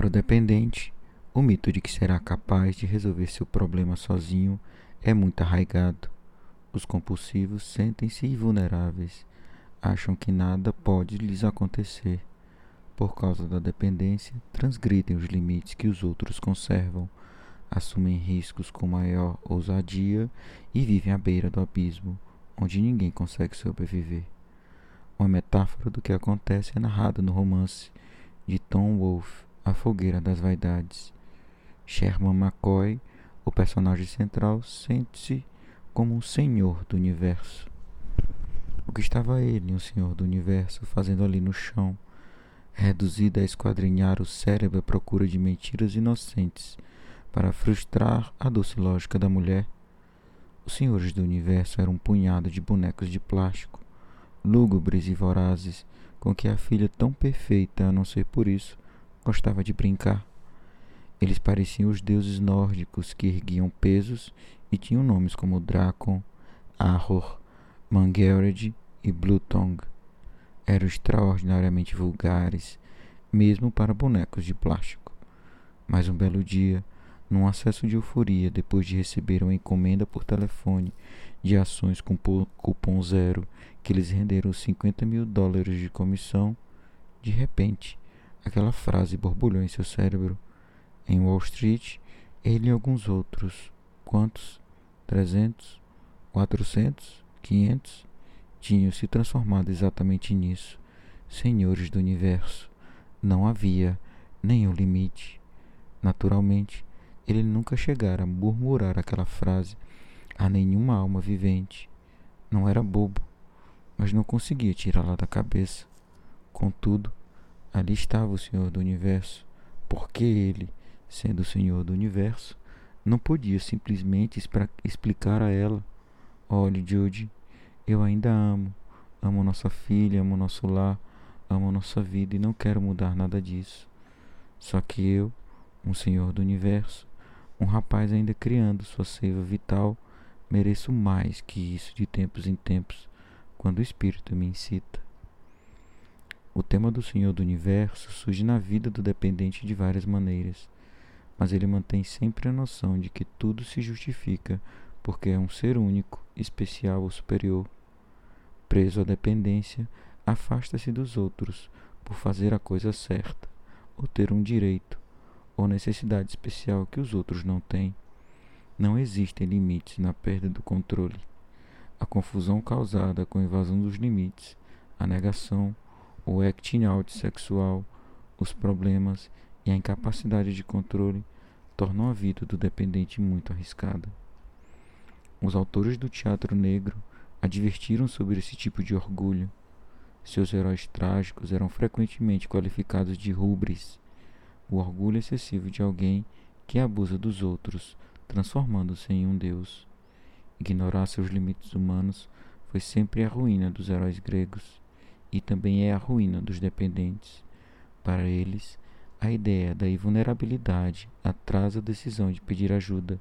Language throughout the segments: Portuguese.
Para o dependente, o mito de que será capaz de resolver seu problema sozinho é muito arraigado. Os compulsivos sentem-se invulneráveis, acham que nada pode lhes acontecer. Por causa da dependência, transgridem os limites que os outros conservam, assumem riscos com maior ousadia e vivem à beira do abismo, onde ninguém consegue sobreviver. Uma metáfora do que acontece é narrada no romance de Tom Wolfe, A Fogueira das Vaidades. Sherman McCoy, o personagem central, sente-se como um senhor do universo. O que estava ele, um senhor do universo, fazendo ali no chão, reduzido a esquadrinhar o cérebro à procura de mentiras inocentes para frustrar a doce lógica da mulher? Os senhores do universo eram um punhado de bonecos de plástico, lúgubres e vorazes, com que a filha tão perfeita, a não ser por isso, gostava de brincar. Eles pareciam os deuses nórdicos que erguiam pesos e tinham nomes como Drakon, Ahor, Mangelred e Blutong. Eram extraordinariamente vulgares, mesmo para bonecos de plástico. Mas um belo dia, num acesso de euforia depois de receber uma encomenda por telefone de ações com cupom zero que lhes renderam 50 mil dólares de comissão, de repente, aquela frase borbulhou em seu cérebro. Em Wall Street, ele e alguns outros, quantos? Trezentos? Quatrocentos? Quinhentos? Tinham se transformado exatamente nisso, senhores do universo. Não havia nenhum limite. Naturalmente, ele nunca chegara a murmurar aquela frase a nenhuma alma vivente. Não era bobo, mas não conseguia tirá-la da cabeça. Contudo, ali estava o Senhor do Universo, porque ele, sendo o Senhor do universo, não podia simplesmente explicar a ela: Olhe, Judy, eu ainda amo, amo nossa filha, amo nosso lar, amo nossa vida e não quero mudar nada disso. Só que eu, um Senhor do universo, um rapaz ainda criando sua seiva vital, mereço mais que isso de tempos em tempos, quando o Espírito me incita. O tema do Senhor do Universo surge na vida do dependente de várias maneiras mas ele mantém sempre a noção de que tudo se justifica porque é um ser único, especial ou superior. Preso à dependência, afasta-se dos outros por fazer a coisa certa, ou ter um direito, ou necessidade especial que os outros não têm. Não existem limites na perda do controle. A confusão causada com a invasão dos limites, a negação, o acting out sexual, os problemas e a incapacidade de controle tornam a vida do dependente muito arriscada. Os autores do teatro negro advertiram sobre esse tipo de orgulho. Seus heróis trágicos eram frequentemente qualificados de rubres, o orgulho excessivo de alguém que abusa dos outros, transformando-se em um deus. Ignorar seus limites humanos foi sempre a ruína dos heróis gregos e também é a ruína dos dependentes. Para eles, a ideia da invulnerabilidade atrasa a decisão de pedir ajuda.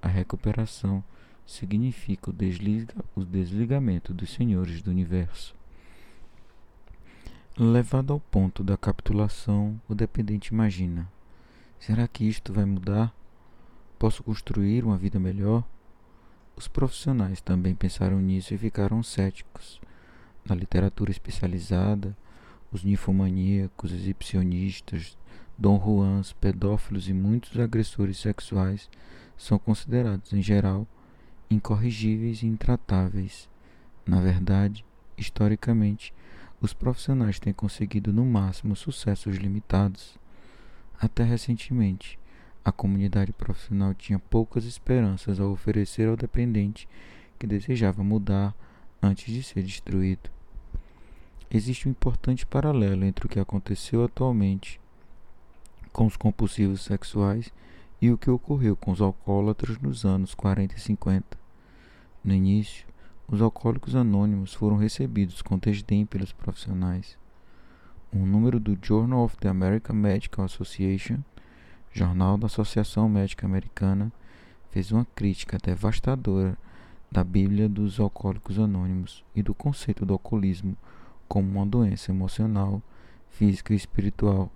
A recuperação significa o, desliga, o desligamento dos senhores do universo. Levado ao ponto da capitulação, o dependente imagina: será que isto vai mudar? Posso construir uma vida melhor? Os profissionais também pensaram nisso e ficaram céticos. Na literatura especializada, os ninfomaníacos, exibicionistas, Dom Juans, pedófilos e muitos agressores sexuais são considerados, em geral, incorrigíveis e intratáveis. Na verdade, historicamente, os profissionais têm conseguido no máximo sucessos limitados. Até recentemente, a comunidade profissional tinha poucas esperanças a oferecer ao dependente que desejava mudar antes de ser destruído. Existe um importante paralelo entre o que aconteceu atualmente com os compulsivos sexuais e o que ocorreu com os alcoólatras nos anos 40 e 50. No início, os alcoólicos anônimos foram recebidos com desdém pelos profissionais. Um número do Journal of the American Medical Association, jornal da Associação Médica Americana, fez uma crítica devastadora da Bíblia dos Alcoólicos Anônimos e do conceito do alcoolismo como uma doença emocional, física e espiritual.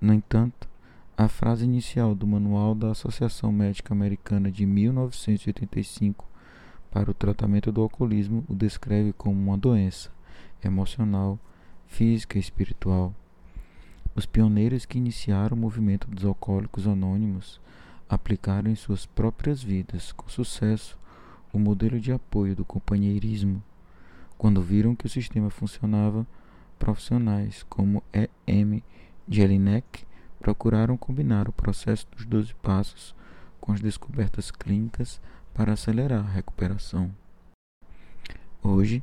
No entanto, A frase inicial do Manual da Associação Médica Americana de 1985 para o tratamento do alcoolismo o descreve como uma doença emocional, física e espiritual. Os pioneiros que iniciaram o movimento dos alcoólicos anônimos aplicaram em suas próprias vidas com sucesso o modelo de apoio do companheirismo. Quando viram que o sistema funcionava, profissionais como E. M. Jelinek procuraram combinar o processo dos 12 passos com as descobertas clínicas para acelerar a recuperação. Hoje,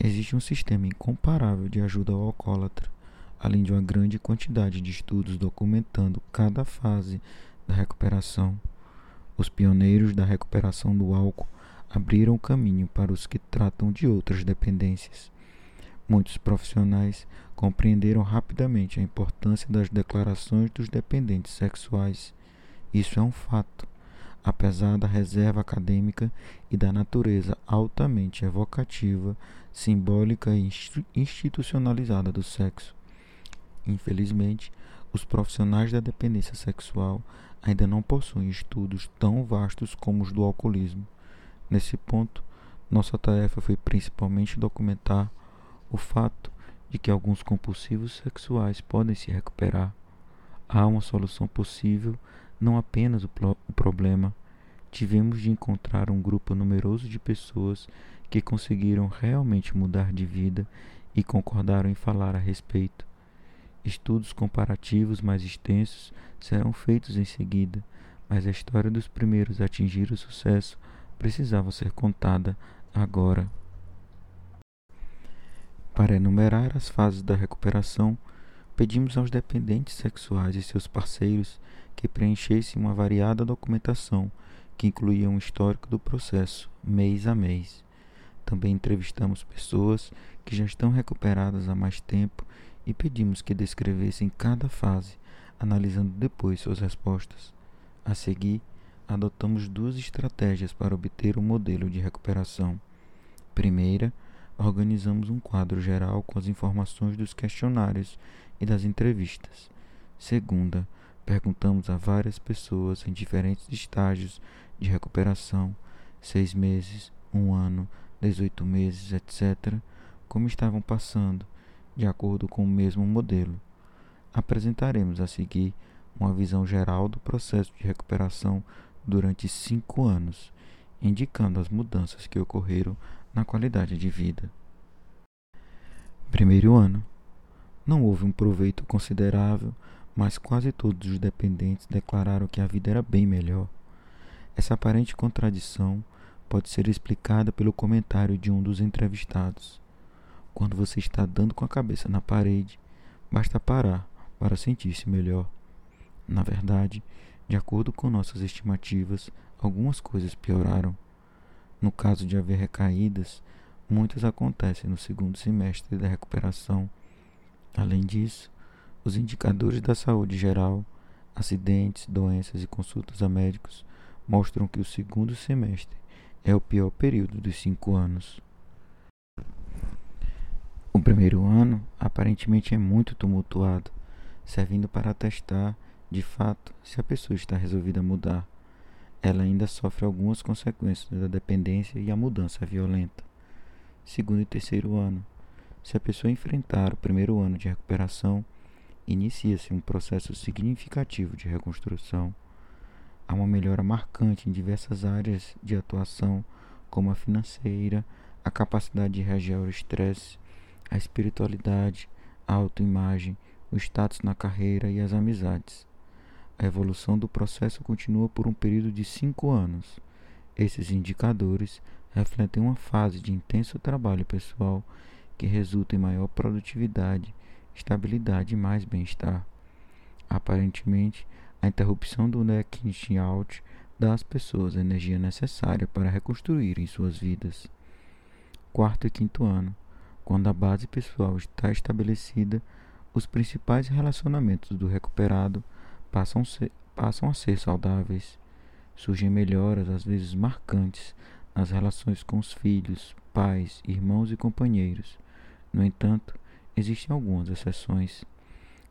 existe um sistema incomparável de ajuda ao alcoólatra, além de uma grande quantidade de estudos documentando cada fase da recuperação. Os pioneiros da recuperação do álcool abriram caminho para os que tratam de outras dependências. Muitos profissionais compreenderam rapidamente a importância das declarações dos dependentes sexuais. Isso é um fato, apesar da reserva acadêmica e da natureza altamente evocativa, simbólica e institucionalizada do sexo. Infelizmente, os profissionais da dependência sexual ainda não possuem estudos tão vastos como os do alcoolismo. Nesse ponto, nossa tarefa foi principalmente documentar o fato de que alguns compulsivos sexuais podem se recuperar. Há uma solução possível, não apenas o, o problema. Tivemos de encontrar um grupo numeroso de pessoas que conseguiram realmente mudar de vida e concordaram em falar a respeito. Estudos comparativos mais extensos serão feitos em seguida, mas a história dos primeiros a atingir o sucesso precisava ser contada agora. Para enumerar as fases da recuperação, pedimos aos dependentes sexuais e seus parceiros que preenchessem uma variada documentação que incluía um histórico do processo, mês a mês. Também entrevistamos pessoas que já estão recuperadas há mais tempo e pedimos que descrevessem cada fase, analisando depois suas respostas. A seguir, adotamos duas estratégias para obter um modelo de recuperação. Primeira, organizamos um quadro geral com as informações dos questionários e das entrevistas. Segunda, perguntamos a várias pessoas em diferentes estágios de recuperação seis meses, um ano, dezoito meses, etc. como estavam passando, de acordo com o mesmo modelo. Apresentaremos a seguir uma visão geral do processo de recuperação durante cinco anos, indicando as mudanças que ocorreram na qualidade de vida. Primeiro ano. Não houve um proveito considerável, mas quase todos os dependentes declararam que a vida era bem melhor. Essa aparente contradição pode ser explicada pelo comentário de um dos entrevistados. Quando você está dando com a cabeça na parede, basta parar para sentir-se melhor. Na verdade, de acordo com nossas estimativas, algumas coisas pioraram. No caso de haver recaídas, muitas acontecem no segundo semestre da recuperação. Além disso, os indicadores da saúde geral, acidentes, doenças e consultas a médicos mostram que o segundo semestre é o pior período dos cinco anos. O primeiro ano aparentemente é muito tumultuado, servindo para testar de fato, se a pessoa está resolvida a mudar, ela ainda sofre algumas consequências da dependência e a mudança violenta. Segundo e terceiro ano, se a pessoa enfrentar o primeiro ano de recuperação, inicia-se um processo significativo de reconstrução. Há uma melhora marcante em diversas áreas de atuação, como a financeira, a capacidade de reagir ao estresse, a espiritualidade, a autoimagem, o status na carreira e as amizades. A evolução do processo continua por um período de cinco anos. Esses indicadores refletem uma fase de intenso trabalho pessoal que resulta em maior produtividade, estabilidade e mais bem-estar. Aparentemente, a interrupção do necking out dá às pessoas a energia necessária para reconstruírem suas vidas. Quarto e quinto ano. Quando a base pessoal está estabelecida, os principais relacionamentos do recuperado passam, ser, passam a ser saudáveis. Surgem melhoras, às vezes marcantes, nas relações com os filhos, pais, irmãos e companheiros. No entanto, existem algumas exceções.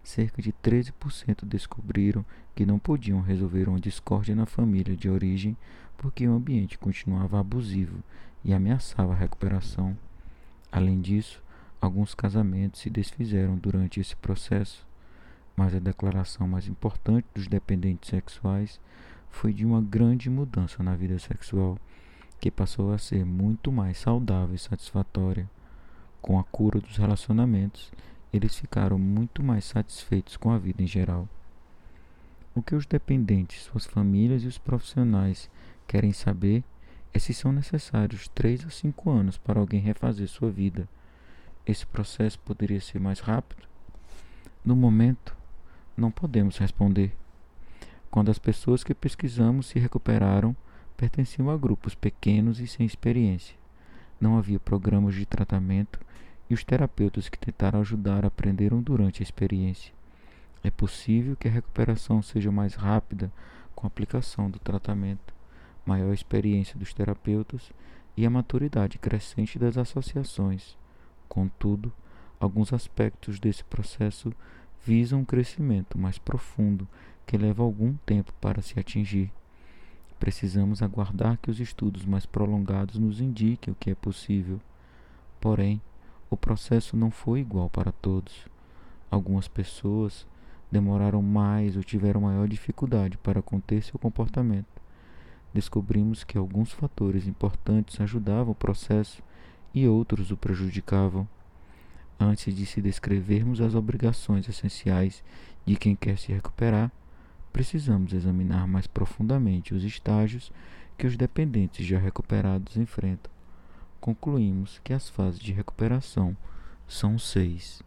cerca de 13% descobriram que não podiam resolver uma discórdia na família de origem porque o ambiente continuava abusivo e ameaçava a recuperação. Além disso, alguns casamentos se desfizeram durante esse processo, mas a declaração mais importante dos dependentes sexuais foi de uma grande mudança na vida sexual, que passou a ser muito mais saudável e satisfatória. Com a cura dos relacionamentos, eles ficaram muito mais satisfeitos com a vida em geral. O que os dependentes, suas famílias e os profissionais querem saber é se são necessários 3 a 5 anos para alguém refazer sua vida. Esse processo poderia ser mais rápido? No momento, não podemos responder. Quando as pessoas que pesquisamos se recuperaram, pertenciam a grupos pequenos e sem experiência. Não havia programas de tratamento e os terapeutas que tentaram ajudar aprenderam durante a experiência. É possível que a recuperação seja mais rápida com a aplicação do tratamento, maior experiência dos terapeutas e a maturidade crescente das associações. Contudo, alguns aspectos desse processo visam um crescimento mais profundo que leva algum tempo para se atingir. Precisamos aguardar que os estudos mais prolongados nos indiquem o que é possível. Porém, o processo não foi igual para todos. Algumas pessoas demoraram mais ou tiveram maior dificuldade para conter seu comportamento. Descobrimos que alguns fatores importantes ajudavam o processo e outros o prejudicavam. Antes de se descrevermos as obrigações essenciais de quem quer se recuperar, precisamos examinar mais profundamente os estágios que os dependentes já recuperados enfrentam. Concluímos que as fases de recuperação são seis.